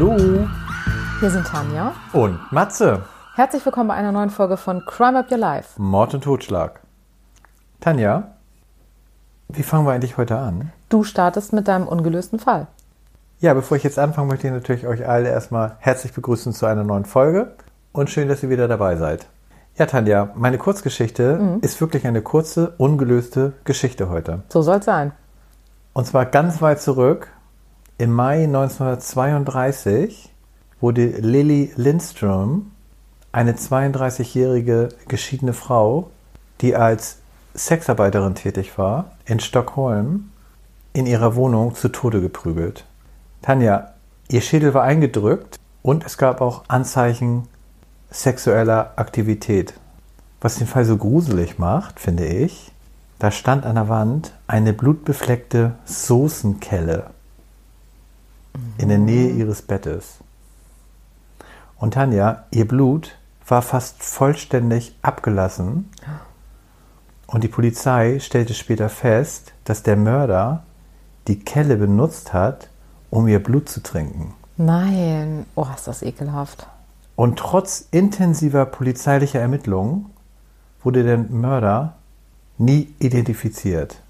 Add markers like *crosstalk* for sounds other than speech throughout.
Hallo Wir sind Tanja. und Matze. Herzlich willkommen bei einer neuen Folge von Crime Up Your Life. Mord und Totschlag. Tanja, wie fangen wir eigentlich heute an? Du startest mit deinem ungelösten Fall. Ja, bevor ich jetzt anfange, möchte ich natürlich euch alle erstmal herzlich begrüßen zu einer neuen Folge und schön, dass ihr wieder dabei seid. Ja, Tanja, meine Kurzgeschichte ist wirklich eine kurze, ungelöste Geschichte heute. So soll es sein. Und zwar ganz weit zurück. Im Mai 1932 wurde Lily Lindström, eine 32-jährige geschiedene Frau, die als Sexarbeiterin tätig war, in Stockholm, in ihrer Wohnung zu Tode geprügelt. Tanja, ihr Schädel war eingedrückt und es gab auch Anzeichen sexueller Aktivität. Was den Fall so gruselig macht, finde ich, da stand an der Wand eine blutbefleckte Soßenkelle in der Nähe ihres Bettes. Und Tanja, ihr Blut war fast vollständig abgelassen. Und die Polizei stellte später fest, dass der Mörder die Kelle benutzt hat, um ihr Blut zu trinken. Nein. Oh, ist das ekelhaft. Und trotz intensiver polizeilicher Ermittlungen wurde der Mörder nie identifiziert.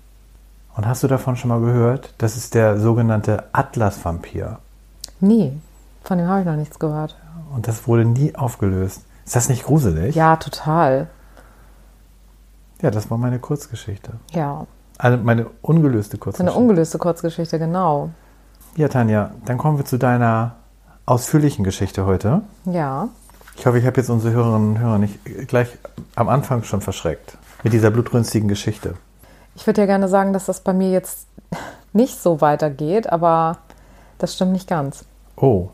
Und hast du davon schon mal gehört? Das ist der sogenannte Atlas-Vampir. Nie. Von dem habe ich noch nichts gehört. Und das wurde nie aufgelöst. Ist das nicht gruselig? Ja, total. Ja, das war meine Kurzgeschichte. Ja. Also meine ungelöste So eine Kurzgeschichte. ungelöste Kurzgeschichte, genau. ja, Tanja, dann kommen wir zu deiner ausführlichen Geschichte heute. Ja. Ich hoffe, ich habe jetzt unsere Hörerinnen und Hörer nicht gleich am Anfang schon verschreckt. Mit dieser blutrünstigen Geschichte. Ich würde ja gerne sagen, dass das bei mir jetzt *laughs* nicht so weitergeht, aber das stimmt nicht ganz. Oh,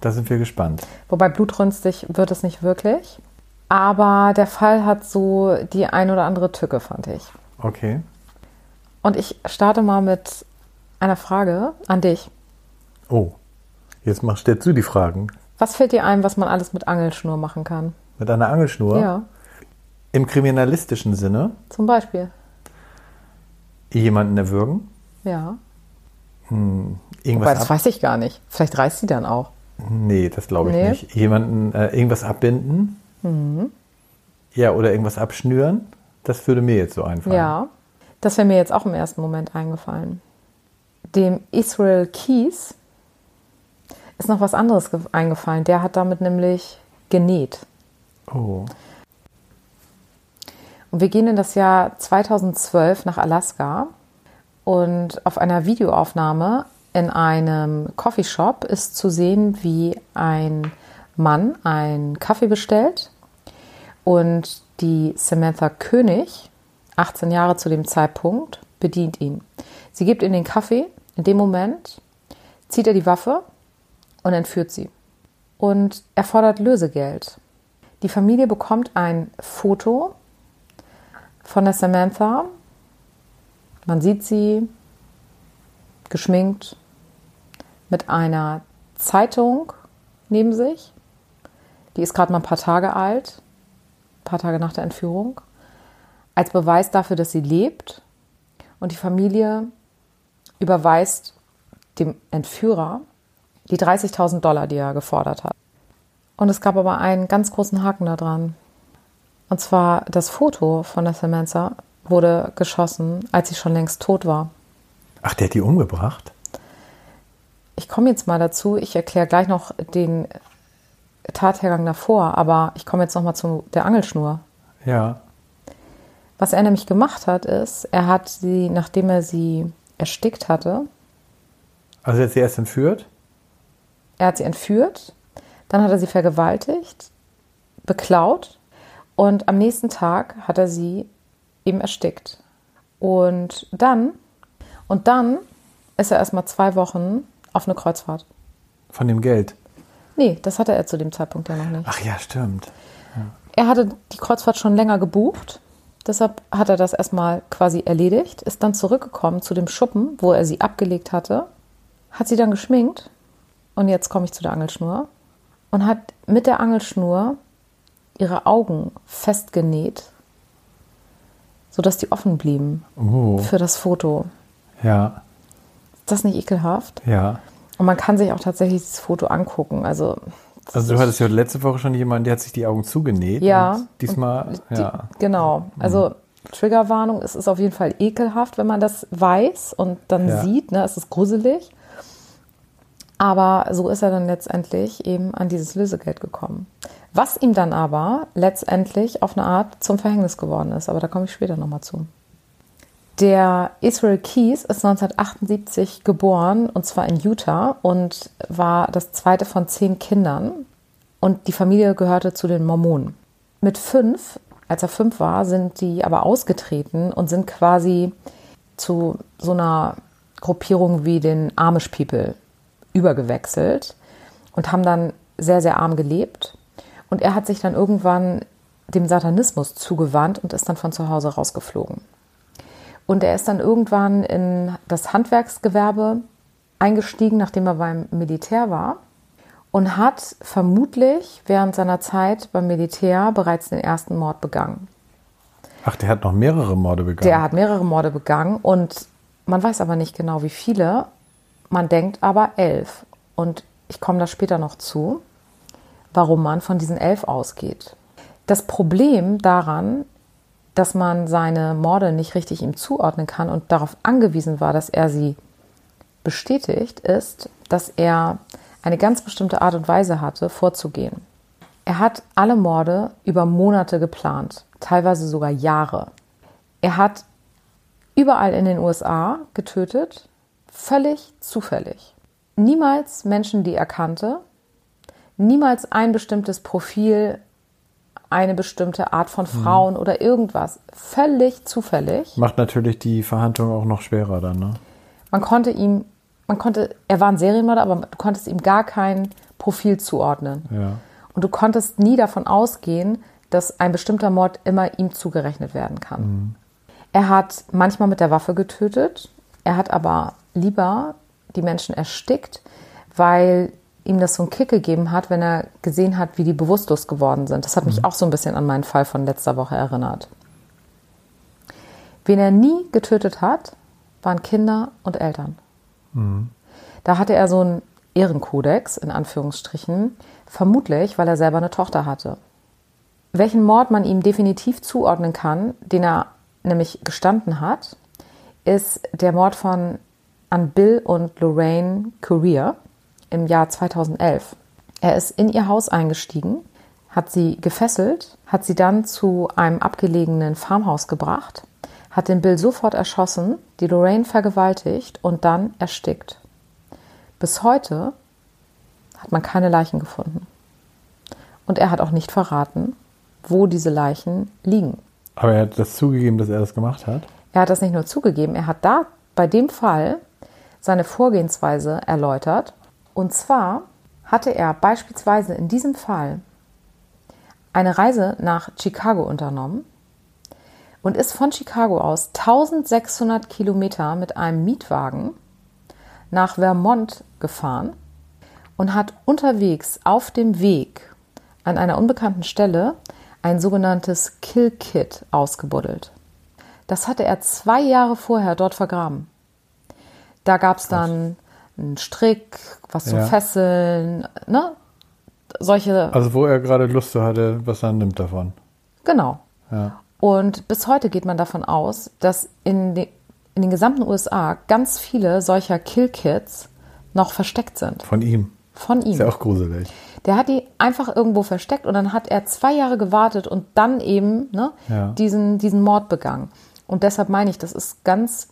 da sind wir gespannt. Wobei blutrünstig wird es nicht wirklich. Aber der Fall hat so die ein oder andere Tücke, fand ich. Okay. Und ich starte mal mit einer Frage an dich. Oh, jetzt mach, stellst du die Fragen. Was fällt dir ein, was man alles mit Angelschnur machen kann? Mit einer Angelschnur. Ja, Im kriminalistischen Sinne zum Beispiel. Jemanden erwürgen. Ja. Irgendwas Wobei, das ab weiß ich gar nicht. Vielleicht reißt sie dann auch. Nee, das glaube ich Nee. nicht. Jemanden äh, irgendwas abbinden. Mhm. Ja, oder irgendwas abschnüren. Das würde mir jetzt so einfallen. Ja. Das wäre mir jetzt auch im ersten Moment eingefallen. Dem Israel Keys ist noch was anderes ge- eingefallen. Der hat damit nämlich genäht. Oh. Und wir gehen in das Jahr 2012 nach Alaska und auf einer Videoaufnahme in einem Coffeeshop ist zu sehen, wie ein Mann einen Kaffee bestellt und die Samantha König, 18 Jahre zu dem Zeitpunkt, bedient ihn. Sie gibt ihm den Kaffee. In dem Moment zieht er die Waffe und entführt sie. Und er fordert Lösegeld. Die Familie bekommt ein Foto von der Samantha. Man sieht sie geschminkt mit einer Zeitung neben sich. Die ist gerade mal ein paar Tage alt, ein paar Tage nach der Entführung. Als Beweis dafür, dass sie lebt. Und die Familie überweist dem Entführer die 30.000 Dollar, die er gefordert hat. Und es gab aber einen ganz großen Haken daran. Und zwar das Foto von der Samantha wurde geschossen, als sie schon längst tot war. Ach, der hat die umgebracht? Ich komme jetzt mal dazu. Ich erkläre gleich noch den Tathergang davor, aber ich komme jetzt noch mal zu der Angelschnur. Ja. Was er nämlich gemacht hat, ist, er hat sie, nachdem er sie erstickt hatte, Also er hat sie erst entführt? er hat sie entführt, dann hat er sie vergewaltigt, beklaut und am nächsten Tag hat er sie eben erstickt. Und dann, und dann ist er erstmal zwei Wochen auf eine Kreuzfahrt. Von dem Geld? Nee, das hatte er zu dem Zeitpunkt ja noch nicht. Ach ja, stimmt. Er hatte die Kreuzfahrt schon länger gebucht. Deshalb hat er das erstmal quasi erledigt, ist dann zurückgekommen zu dem Schuppen, wo er sie abgelegt hatte, hat sie dann geschminkt und jetzt komme ich zu der Angelschnur und hat mit der Angelschnur ihre Augen festgenäht, sodass die offen blieben Oh, für das Foto. ja, Ist das nicht ekelhaft? ja. Und man kann sich auch tatsächlich dieses Foto angucken. Also, Also du hattest ja letzte Woche schon jemanden, der hat sich die Augen zugenäht. Ja. Diesmal, die, ja. genau. Also Triggerwarnung, es ist auf jeden Fall ekelhaft, wenn man das weiß und dann Ja. sieht. Ne? Es ist gruselig. Aber so ist er dann letztendlich eben an dieses Lösegeld gekommen. Was ihm dann aber letztendlich auf eine Art zum Verhängnis geworden ist. Aber da komme ich später nochmal zu. Der Israel Keys ist 1978 geboren und zwar in Utah und war das zweite von zehn Kindern. Und die Familie gehörte zu den Mormonen. Mit fünf, als er fünf war, sind die aber ausgetreten und sind quasi zu so einer Gruppierung wie den Amish People übergewechselt und haben dann sehr, sehr arm gelebt. Und er hat sich dann irgendwann dem Satanismus zugewandt und ist dann von zu Hause rausgeflogen. Und er ist dann irgendwann in das Handwerksgewerbe eingestiegen, nachdem er beim Militär war. Und hat vermutlich während seiner Zeit beim Militär bereits den ersten Mord begangen. Ach, der hat noch mehrere Morde begangen. Der hat mehrere Morde begangen und man weiß aber nicht genau, wie viele. Man denkt aber elf. Und ich komme da später noch zu, warum man von diesen elf ausgeht. Das Problem daran, dass man seine Morde nicht richtig ihm zuordnen kann und darauf angewiesen war, dass er sie bestätigt, ist, dass er eine ganz bestimmte Art und Weise hatte, vorzugehen. Er hat alle Morde über Monate geplant, teilweise sogar Jahre. Er hat überall in den USA getötet, völlig zufällig. Niemals Menschen, die er kannte, niemals ein bestimmtes Profil, eine bestimmte Art von Frauen oder irgendwas. Völlig zufällig. Macht natürlich die Verhandlung auch noch schwerer dann, ne? Man konnte ihm, man konnte, er war ein Serienmörder, aber du konntest ihm gar kein Profil zuordnen. Ja. Und du konntest nie davon ausgehen, dass ein bestimmter Mord immer ihm zugerechnet werden kann. Er hat manchmal mit der Waffe getötet, er hat aber lieber die Menschen erstickt, weil ihm das so einen Kick gegeben hat, wenn er gesehen hat, wie die bewusstlos geworden sind. Das hat mich auch so ein bisschen an meinen Fall von letzter Woche erinnert. Wen er nie getötet hat, waren Kinder und Eltern. Da hatte er so einen Ehrenkodex, in Anführungsstrichen, vermutlich, weil er selber eine Tochter hatte. Welchen Mord man ihm definitiv zuordnen kann, den er nämlich gestanden hat, ist der Mord von an Bill und Lorraine Courier im Jahr 2011. Er ist in ihr Haus eingestiegen, hat sie gefesselt, hat sie dann zu einem abgelegenen Farmhaus gebracht, hat den Bill sofort erschossen, die Lorraine vergewaltigt und dann erstickt. Bis heute hat man keine Leichen gefunden. Und er hat auch nicht verraten, wo diese Leichen liegen. Aber er hat das zugegeben, dass er das gemacht hat. Er hat das nicht nur zugegeben, er hat da bei dem Fall seine Vorgehensweise erläutert. Und zwar hatte er beispielsweise in diesem Fall eine Reise nach Chicago unternommen und ist von Chicago aus 1600 Kilometer mit einem Mietwagen nach Vermont gefahren und hat unterwegs auf dem Weg an einer unbekannten Stelle ein sogenanntes Kill Kit ausgebuddelt. Das hatte er zwei Jahre vorher dort vergraben. Da gab es dann einen Strick, was zum Ja. Fesseln, ne? Solche, Also wo er gerade Lust hatte, was er nimmt davon. genau. Ja. Und bis heute geht man davon aus, dass in, de, in den gesamten USA ganz viele solcher Kill-Kits noch versteckt sind. Von ihm. Von ihm. Ist ja auch gruselig. Der hat die einfach irgendwo versteckt und dann hat er zwei Jahre gewartet und dann eben ne, Ja. diesen, diesen Mord begangen. Und deshalb meine ich, das ist ganz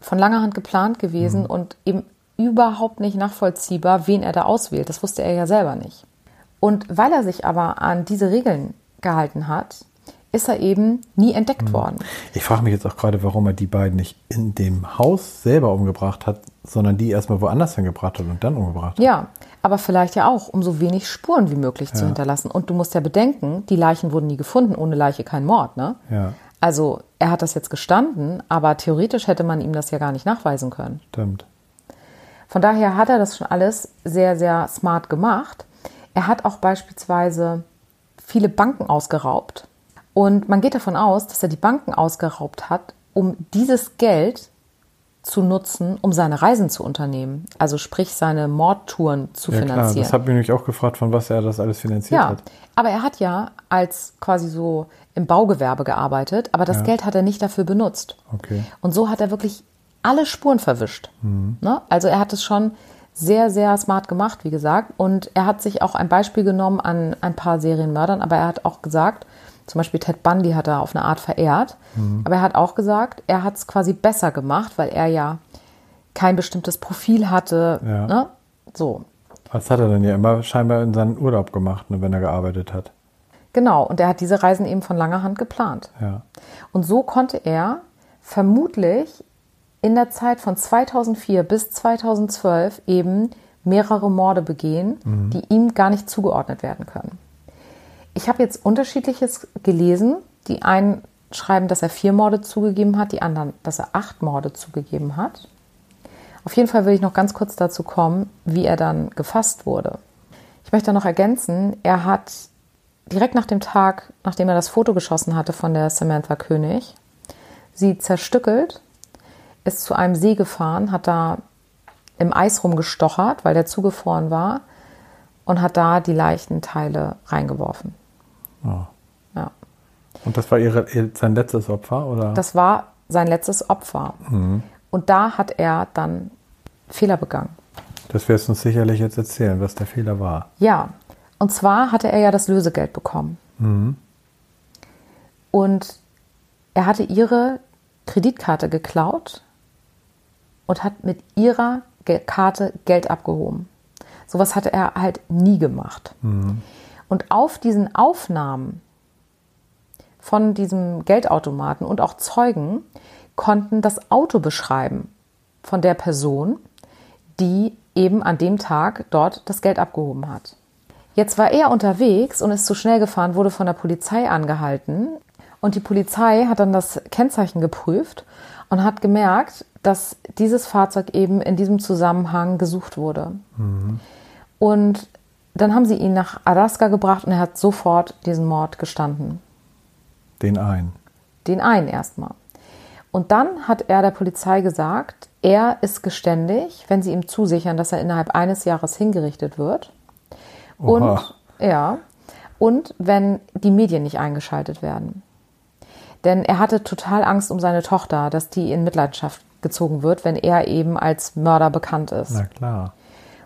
von langer Hand geplant gewesen und eben überhaupt nicht nachvollziehbar, wen er da auswählt. Das wusste er ja selber nicht. Und weil er sich aber an diese Regeln gehalten hat, ist er eben nie entdeckt worden. Ich frage mich jetzt auch gerade, warum er die beiden nicht in dem Haus selber umgebracht hat, sondern die erstmal woanders hingebracht hat und dann umgebracht hat. Ja, aber vielleicht ja auch, um so wenig Spuren wie möglich zu Ja. hinterlassen. Und du musst ja bedenken, die Leichen wurden nie gefunden, ohne Leiche kein Mord, ne? Ja, Also er hat das jetzt gestanden, aber theoretisch hätte man ihm das ja gar nicht nachweisen können. stimmt. Von daher hat er das schon alles sehr, sehr smart gemacht. Er hat auch beispielsweise viele Banken ausgeraubt. Und man geht davon aus, dass er die Banken ausgeraubt hat, um dieses Geld zu nutzen, um seine Reisen zu unternehmen. Also sprich seine Mordtouren zu Ja, klar, finanzieren. das habe ich mich auch gefragt, von was er das alles finanziert Ja, hat. aber er hat ja als quasi so im Baugewerbe gearbeitet, aber das Ja. Geld hat er nicht dafür benutzt. Okay. Und so hat er wirklich alle Spuren verwischt. Ne? Also er hat es schon sehr, sehr smart gemacht, wie gesagt. Und er hat sich auch ein Beispiel genommen an ein paar Serienmördern, aber er hat auch gesagt, zum Beispiel Ted Bundy hat er auf eine Art verehrt, aber er hat auch gesagt, er hat es quasi besser gemacht, weil er ja kein bestimmtes Profil hatte. Ja. Ne? So, Was hat er denn ja immer scheinbar in seinen Urlaub gemacht, ne, wenn er gearbeitet hat? genau. Und er hat diese Reisen eben von langer Hand geplant. Ja. Und so konnte er vermutlich in der Zeit von 2004 bis 2012 eben mehrere Morde begehen, die ihm gar nicht zugeordnet werden können. Ich habe jetzt unterschiedliches gelesen. Die einen schreiben, dass er vier Morde zugegeben hat, die anderen, dass er acht Morde zugegeben hat. Auf jeden Fall will ich noch ganz kurz dazu kommen, wie er dann gefasst wurde. Ich möchte noch ergänzen, er hat direkt nach dem Tag, nachdem er das Foto geschossen hatte von der Samantha König, sie zerstückelt, ist zu einem See gefahren, hat da im Eis rumgestochert, weil der zugefroren war, und hat da die Leichenteile reingeworfen. Oh. Ja. Und das war ihre, ihr, sein letztes Opfer, oder? Das war sein letztes Opfer. Und da hat er dann Fehler begangen. Das wirst du uns sicherlich jetzt erzählen, was der Fehler war. Ja, und zwar hatte er ja das Lösegeld bekommen. Und er hatte ihre Kreditkarte geklaut und hat mit ihrer Karte Geld abgehoben. Sowas hatte er halt nie gemacht. Und auf diesen Aufnahmen von diesem Geldautomaten und auch Zeugen konnten das Auto beschreiben von der Person, die eben an dem Tag dort das Geld abgehoben hat. Jetzt war er unterwegs und ist zu schnell gefahren, wurde von der Polizei angehalten. Und die Polizei hat dann das Kennzeichen geprüft und hat gemerkt, dass dieses Fahrzeug eben in diesem Zusammenhang gesucht wurde. Und dann haben sie ihn nach Alaska gebracht und er hat sofort diesen Mord gestanden. Den einen. Den einen erstmal. Und dann hat er der Polizei gesagt, er ist geständig, wenn sie ihm zusichern, dass er innerhalb eines Jahres hingerichtet wird. Oha. Und ja, und wenn die Medien nicht eingeschaltet werden. Denn er hatte total Angst um seine Tochter, dass die in Mitleidenschaft gezogen wird, wenn er eben als Mörder bekannt ist. Na klar.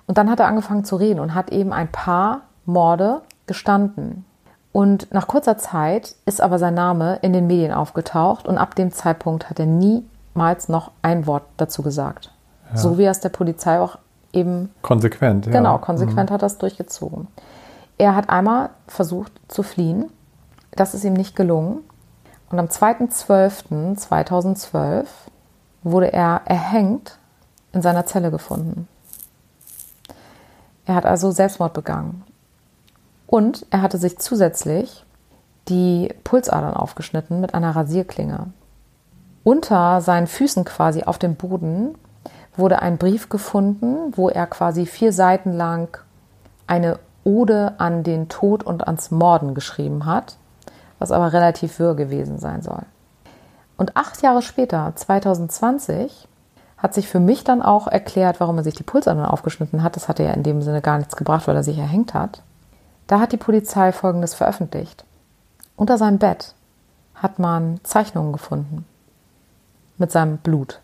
Und dann hat er angefangen zu reden und hat eben ein paar Morde gestanden. Und nach kurzer Zeit ist aber sein Name in den Medien aufgetaucht und ab dem Zeitpunkt hat er niemals noch ein Wort dazu gesagt. So wie er es der Polizei auch eben Konsequent, ja. Genau, konsequent hat er das durchgezogen. Er hat einmal versucht zu fliehen. Das ist ihm nicht gelungen. Und am 2.12.2012 wurde er erhängt in seiner Zelle gefunden. Er hat also Selbstmord begangen. Und er hatte sich zusätzlich die Pulsadern aufgeschnitten mit einer Rasierklinge. Unter seinen Füßen quasi auf dem Boden wurde ein Brief gefunden, wo er quasi vier Seiten lang eine Ode an den Tod und ans Morden geschrieben hat, was aber relativ wirr gewesen sein soll. Und acht Jahre später, 2020, hat sich für mich dann auch erklärt, warum er sich die Pulsadern aufgeschnitten hat. Das hatte ja in dem Sinne gar nichts gebracht, weil er sich erhängt hat. Da hat die Polizei Folgendes veröffentlicht. Unter seinem Bett hat man Zeichnungen gefunden mit seinem Blut.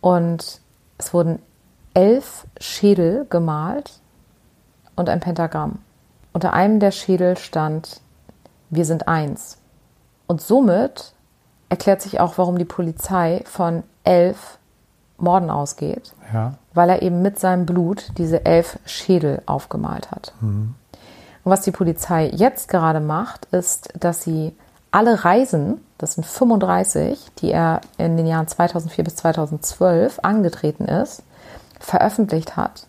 Und es wurden elf Schädel gemalt und ein Pentagramm. Unter einem der Schädel stand, wir sind eins. Und somit erklärt sich auch, warum die Polizei von elf Morden ausgeht, Ja. weil er eben mit seinem Blut diese elf Schädel aufgemalt hat. Und was die Polizei jetzt gerade macht, ist, dass sie alle Reisen, das sind 35, die er in den Jahren 2004 bis 2012 angetreten ist, veröffentlicht hat,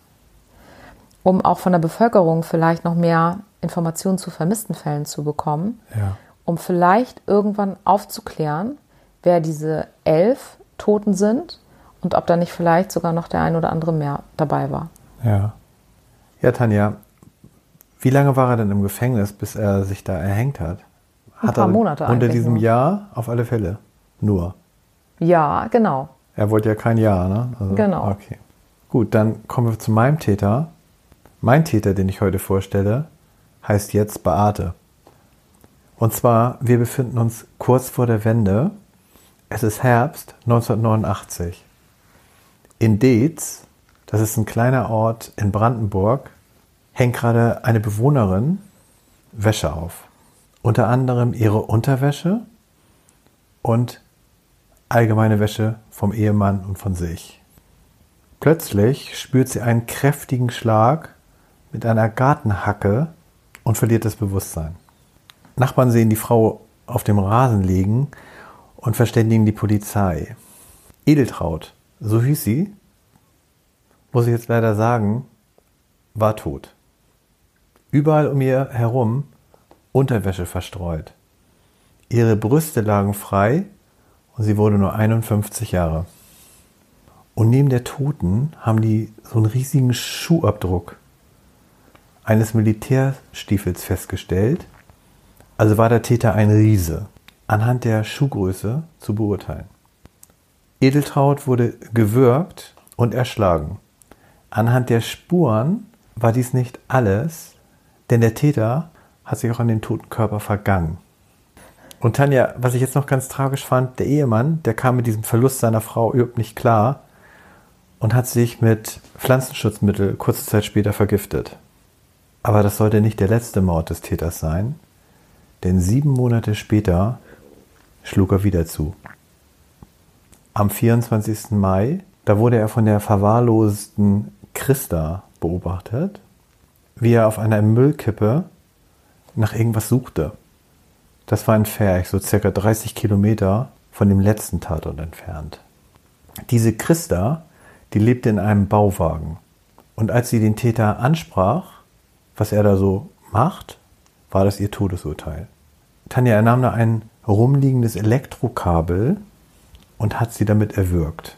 um auch von der Bevölkerung vielleicht noch mehr Informationen zu vermissten Fällen zu bekommen, Ja. Um vielleicht irgendwann aufzuklären, wer diese elf Toten sind und ob da nicht vielleicht sogar noch der ein oder andere mehr dabei war. Ja. Ja, Tanja, wie lange war er denn im Gefängnis, bis er sich da erhängt hat? Ein hat paar er Monate Unter diesem nur. Jahr auf alle Fälle. Nur. Ja, genau. Er wollte ja kein Ja, ne? Also, genau. Okay. Gut, dann kommen wir zu meinem Täter. Mein Täter, den ich heute vorstelle, heißt jetzt Beate. Und zwar, wir befinden uns kurz vor der Wende. Es ist Herbst 1989. In Deetz, das ist ein kleiner Ort in Brandenburg, hängt gerade eine Bewohnerin Wäsche auf. Unter anderem ihre Unterwäsche und allgemeine Wäsche vom Ehemann und von sich. Plötzlich spürt sie einen kräftigen Schlag mit einer Gartenhacke und verliert das Bewusstsein. Nachbarn sehen die Frau auf dem Rasen liegen und verständigen die Polizei. Edeltraut, so hieß sie, muss ich jetzt leider sagen, war tot. Überall um ihr herum Unterwäsche verstreut. Ihre Brüste lagen frei und sie wurde nur 51 Jahre. Und neben der Toten haben die so einen riesigen Schuhabdruck eines Militärstiefels festgestellt. Also war der Täter ein Riese, anhand der Schuhgröße zu beurteilen. Edeltraut wurde gewürgt und erschlagen. Anhand der Spuren war dies nicht alles, denn der Täter hat sich auch an den toten Körper vergangen. Und Tanja, was ich jetzt noch ganz tragisch fand, der Ehemann, der kam mit diesem Verlust seiner Frau überhaupt nicht klar und hat sich mit Pflanzenschutzmittel kurze Zeit später vergiftet. Aber das sollte nicht der letzte Mord des Täters sein, denn sieben Monate später schlug er wieder zu. Am 24. Mai, da wurde er von der verwahrlosten Christa beobachtet, wie er auf einer Müllkippe nach irgendwas suchte. Das war in Ferch, so circa 30 Kilometer von dem letzten Tatort entfernt. Diese Christa, die lebte in einem Bauwagen. Und als sie den Täter ansprach, was er da so macht, war das ihr Todesurteil. Tanja er nahm da ein rumliegendes Elektrokabel und hat sie damit erwürgt.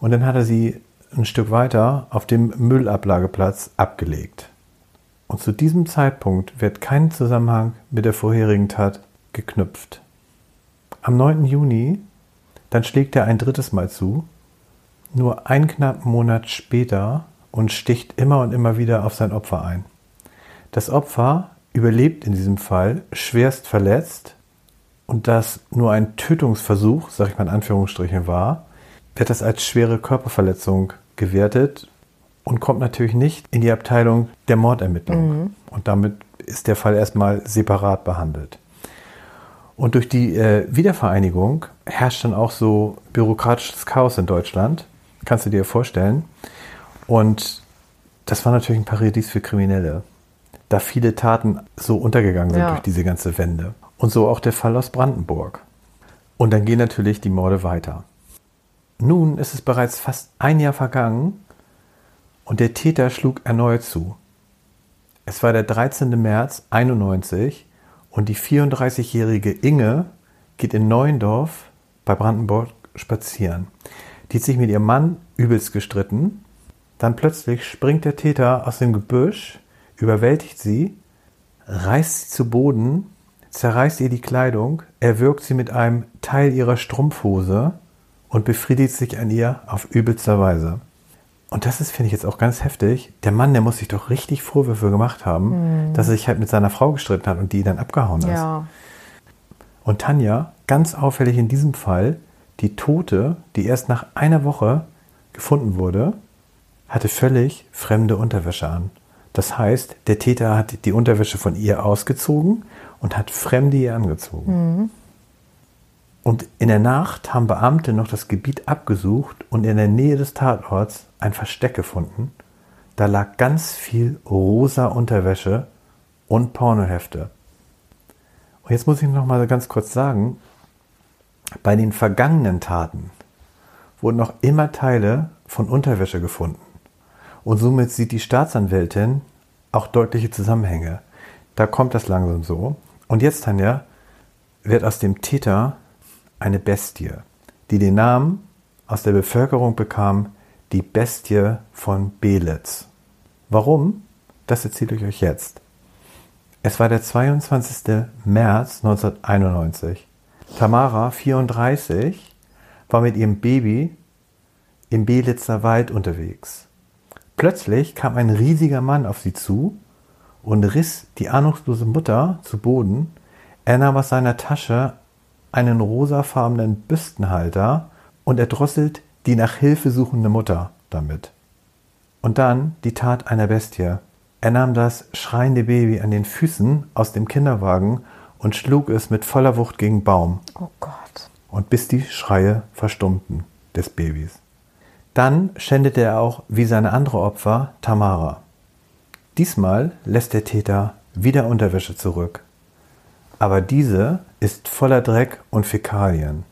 Und dann hat er sie ein Stück weiter auf dem Müllablageplatz abgelegt. Und zu diesem Zeitpunkt wird kein Zusammenhang mit der vorherigen Tat geknüpft. Am 9. Juni, dann schlägt er ein drittes Mal zu, nur einen knappen Monat später und sticht immer und immer wieder auf sein Opfer ein. Das Opfer überlebt in diesem Fall schwerst verletzt und das nur ein Tötungsversuch, sag ich mal in Anführungsstrichen, war, wird das als schwere Körperverletzung gewertet und kommt natürlich nicht in die Abteilung der Mordermittlung. Mhm. Und damit ist der Fall erstmal separat behandelt. Und durch die äh, Wiedervereinigung herrscht dann auch so bürokratisches Chaos in Deutschland. Kannst du dir vorstellen. Und das war natürlich ein Paradies für Kriminelle, da viele Taten so untergegangen sind ja. durch diese ganze Wende. Und so auch der Fall aus Brandenburg. Und dann gehen natürlich die Morde weiter. Nun ist es bereits fast ein Jahr vergangen und der Täter schlug erneut zu. Es war der 13. März 91 und die 34-jährige Inge geht in Neuendorf bei Brandenburg spazieren. Die hat sich mit ihrem Mann übelst gestritten. Dann plötzlich springt der Täter aus dem Gebüsch, überwältigt sie, reißt sie zu Boden, zerreißt ihr die Kleidung, erwürgt sie mit einem Teil ihrer Strumpfhose und befriedigt sich an ihr auf übelster Weise. Und das ist, finde ich jetzt auch ganz heftig. Der Mann, der muss sich doch richtig Vorwürfe gemacht haben, mhm. dass er sich halt mit seiner Frau gestritten hat und die dann abgehauen ist. Ja. Und Tanja, ganz auffällig in diesem Fall, die Tote, die erst nach einer Woche gefunden wurde, hatte völlig fremde Unterwäsche an. Das heißt, der Täter hat die Unterwäsche von ihr ausgezogen und hat Fremde ihr angezogen. Mhm. Und in der Nacht haben Beamte noch das Gebiet abgesucht und in der Nähe des Tatorts ein Versteck gefunden. Da lag ganz viel rosa Unterwäsche und Pornohefte. Und jetzt muss ich noch mal ganz kurz sagen, bei den vergangenen Taten wurden noch immer Teile von Unterwäsche gefunden. Und somit sieht die Staatsanwältin auch deutliche Zusammenhänge. Da kommt das langsam so. Und jetzt, Tanja, wird aus dem Täter eine Bestie, die den Namen aus der Bevölkerung bekam, die Bestie von Belitz. Warum? Das erzähle ich euch jetzt. Es war der 22. März 1991. Tamara, 34, war mit ihrem Baby im Belitzer Wald unterwegs. Plötzlich kam ein riesiger Mann auf sie zu und riss die ahnungslose Mutter zu Boden. Er nahm aus seiner Tasche einen rosafarbenen Büstenhalter und erdrosselt die nach Hilfe suchende Mutter damit. Und dann die Tat einer Bestie. Er nahm das schreiende Baby an den Füßen aus dem Kinderwagen und schlug es mit voller Wucht gegen Baum. Oh Gott. Und bis die Schreie verstummten des Babys. Dann schändete er auch wie seine andere Opfer Tamara. Diesmal lässt der Täter wieder Unterwäsche zurück. Aber diese ist voller Dreck und Fäkalien.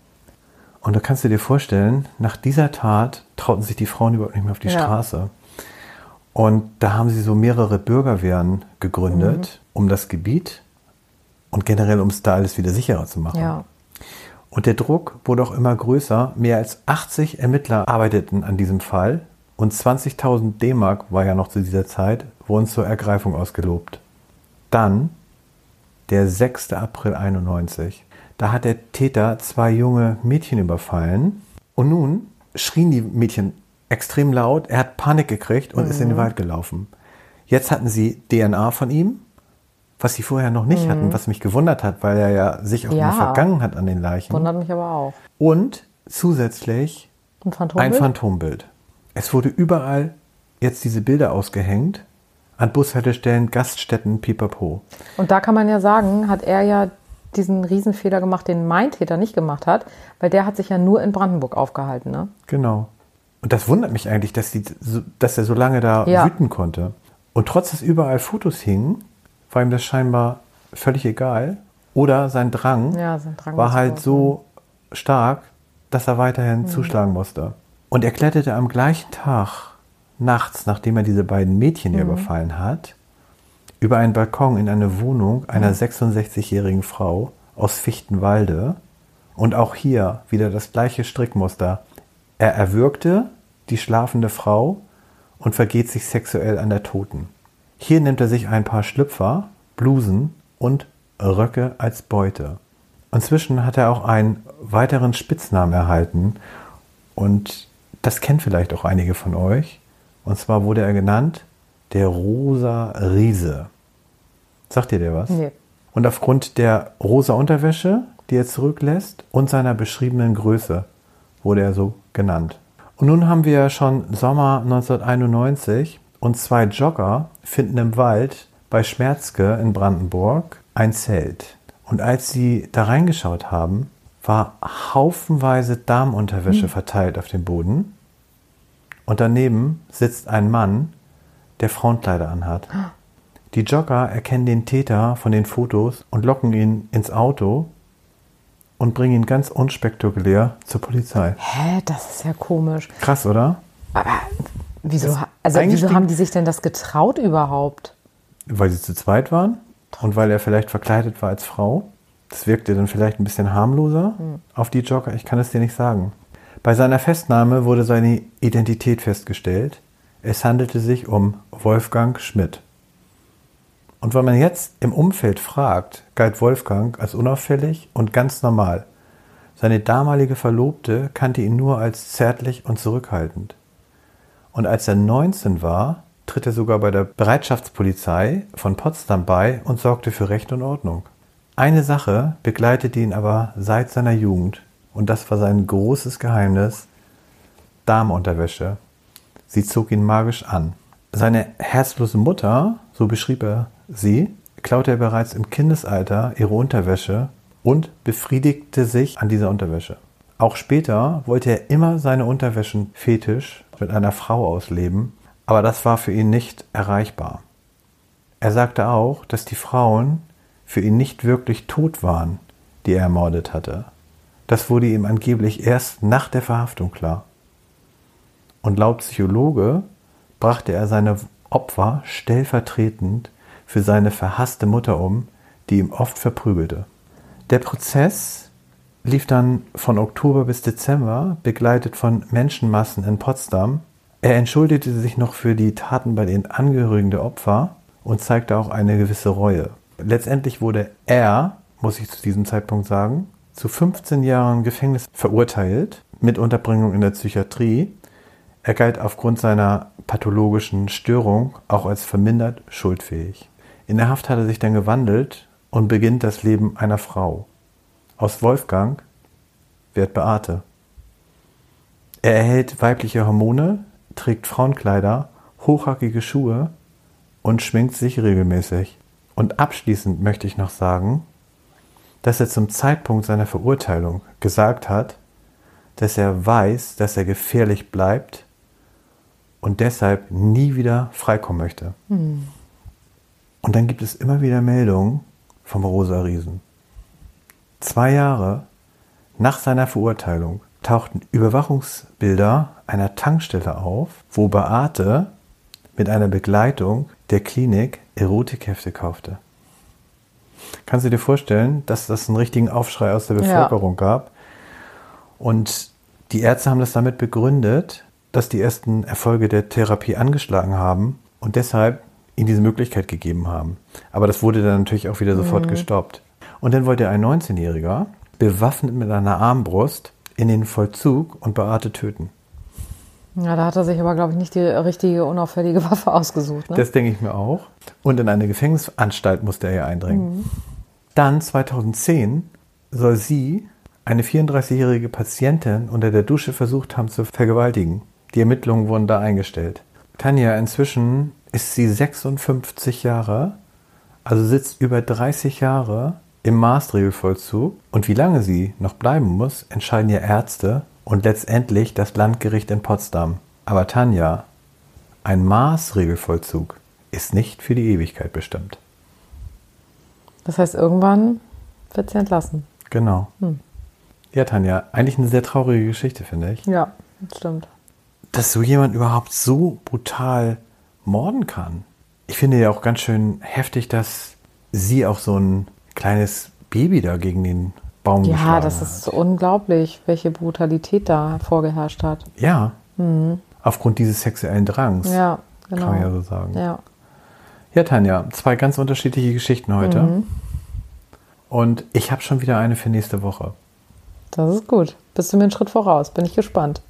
Und da kannst du dir vorstellen, nach dieser Tat trauten sich die Frauen überhaupt nicht mehr auf die Ja. Straße. Und da haben sie so mehrere Bürgerwehren gegründet, um das Gebiet und generell um es da alles wieder sicherer zu machen. Ja. Und der Druck wurde auch immer größer. Mehr als 80 Ermittler arbeiteten an diesem Fall und 20.000 D-Mark war ja noch zu dieser Zeit, wurden zur Ergreifung ausgelobt. Dann der 6. April 91. Da hat der Täter zwei junge Mädchen überfallen und nun schrien die Mädchen extrem laut. Er hat Panik gekriegt und ist in den Wald gelaufen. Jetzt hatten sie DNA von ihm, was sie vorher noch nicht hatten, was mich gewundert hat, weil er ja sich auch Ja. vergangen hat an den Leichen. Wundert mich aber auch. Und zusätzlich Ein Phantombild? ein Phantombild. Es wurde überall jetzt diese Bilder ausgehängt. An Bushaltestellen, Gaststätten, pipapo. Und da kann man ja sagen, hat er ja diesen Riesenfehler gemacht, den mein Täter nicht gemacht hat, weil der hat sich ja nur in Brandenburg aufgehalten. Ne? Genau. Und das wundert mich eigentlich, dass, die, dass er so lange da Ja. wüten konnte. Und trotz dass überall Fotos hingen, war ihm das scheinbar völlig egal. Oder sein Drang Ja, sein Drang war halt so stark, dass er weiterhin Mhm. zuschlagen musste. Und er kletterte am gleichen Tag, nachts, nachdem er diese beiden Mädchen Mhm. hier überfallen hat, über einen Balkon in eine Wohnung einer 66-jährigen Frau aus Fichtenwalde. Und auch hier wieder das gleiche Strickmuster. Er erwürgte die schlafende Frau und vergeht sich sexuell an der Toten. Hier nimmt er sich ein paar Schlüpfer, Blusen und Röcke als Beute. Inzwischen hat er auch einen weiteren Spitznamen erhalten und das kennen vielleicht auch einige von euch. Und zwar wurde er genannt der Rosa Riese. Sagt ihr der was? Nee. Und aufgrund der rosa Unterwäsche, die er zurücklässt, und seiner beschriebenen Größe wurde er so genannt. Und nun haben wir schon Sommer 1991 und zwei Jogger finden im Wald bei Schmerzke in Brandenburg ein Zelt. Und als sie da reingeschaut haben, war haufenweise Damenunterwäsche verteilt auf dem Boden. Und daneben sitzt ein Mann, der Frauenkleider anhat. Die Jogger erkennen den Täter von den Fotos und locken ihn ins Auto und bringen ihn ganz unspektakulär zur Polizei. Hä, das ist ja komisch. Krass, oder? Aber wieso, also wieso haben die sich denn das getraut überhaupt? Weil sie zu zweit waren und weil er vielleicht verkleidet war als Frau. Das wirkte dann vielleicht ein bisschen harmloser auf die Jogger. Ich kann es dir nicht sagen. Bei seiner Festnahme wurde seine Identität festgestellt. Es handelte sich um Wolfgang Schmidt. Und wenn man jetzt im Umfeld fragt, galt Wolfgang als unauffällig und ganz normal. Seine damalige Verlobte kannte ihn nur als zärtlich und zurückhaltend. Und als er 19 war, tritt er sogar bei der Bereitschaftspolizei von Potsdam bei und sorgte für Recht und Ordnung. Eine Sache begleitete ihn aber seit seiner Jugend und das war sein großes Geheimnis, Damenunterwäsche. Sie zog ihn magisch an. Seine herzlose Mutter, so beschrieb er sie, klaute er bereits im Kindesalter ihre Unterwäsche und befriedigte sich an dieser Unterwäsche. Auch später wollte er immer seine Unterwäschen-Fetisch mit einer Frau ausleben, aber das war für ihn nicht erreichbar. Er sagte auch, dass die Frauen für ihn nicht wirklich tot waren, die er ermordet hatte. Das wurde ihm angeblich erst nach der Verhaftung klar. Und laut Psychologe brachte er seine Opfer stellvertretend für seine verhasste Mutter um, die ihm oft verprügelte. Der Prozess lief dann von Oktober bis Dezember, begleitet von Menschenmassen in Potsdam. Er entschuldigte sich noch für die Taten bei den Angehörigen der Opfer und zeigte auch eine gewisse Reue. Letztendlich wurde er, muss ich zu diesem Zeitpunkt sagen, zu 15 Jahren Gefängnis verurteilt. mit Unterbringung in der Psychiatrie. Er galt aufgrund seiner pathologischen Störung auch als vermindert schuldfähig. In der Haft hat er sich dann gewandelt und beginnt das Leben einer Frau. Aus Wolfgang wird Beate. Er erhält weibliche Hormone, trägt Frauenkleider, hochhackige Schuhe und schminkt sich regelmäßig. Und abschließend möchte ich noch sagen, dass er zum Zeitpunkt seiner Verurteilung gesagt hat, dass er weiß, dass er gefährlich bleibt und deshalb nie wieder freikommen möchte. Hm. Und dann gibt es immer wieder Meldungen vom Rosa Riesen. Zwei Jahre nach seiner Verurteilung tauchten Überwachungsbilder einer Tankstelle auf, wo Beate mit einer Begleitung der Klinik Erotikhefte kaufte. Kannst du dir vorstellen, dass das einen richtigen Aufschrei aus der Bevölkerung ja. gab? Und die Ärzte haben das damit begründet, dass die ersten Erfolge der Therapie angeschlagen haben und deshalb ihnen diese Möglichkeit gegeben haben. Aber das wurde dann natürlich auch wieder mhm. sofort gestoppt. Und dann wollte ein 19-Jähriger bewaffnet mit einer Armbrust in den Vollzug und Beate töten. Ja, da hat er sich aber, glaube ich, nicht die richtige, unauffällige Waffe ausgesucht. Ne? Das denke ich mir auch. Und in eine Gefängnisanstalt musste er ja eindringen. Mhm. Dann, 2010, soll sie eine 34-jährige Patientin unter der Dusche versucht haben zu vergewaltigen. Die Ermittlungen wurden da eingestellt. Tanja, inzwischen ist sie 56 Jahre, also sitzt über 30 Jahre im Maßregelvollzug. Und wie lange sie noch bleiben muss, entscheiden ja Ärzte und letztendlich das Landgericht in Potsdam. Aber Tanja, ein Maßregelvollzug ist nicht für die Ewigkeit bestimmt. Das heißt, irgendwann wird sie entlassen. Genau. Hm. Ja, Tanja, eigentlich eine sehr traurige Geschichte, finde ich. Ja, das stimmt. Dass so jemand überhaupt so brutal morden kann. Ich finde ja auch ganz schön heftig, dass sie auch so ein kleines Baby da gegen den Baum ja, geschlagen hat. Ja, das ist unglaublich, welche Brutalität da vorgeherrscht hat. Ja. Mhm. Aufgrund dieses sexuellen Drangs. Ja, genau. Kann man ja so sagen. Ja. Ja, Tanja, zwei ganz unterschiedliche Geschichten heute. Mhm. Und ich habe schon wieder eine für nächste Woche. Das ist gut. Bist du mir einen Schritt voraus? Bin ich gespannt.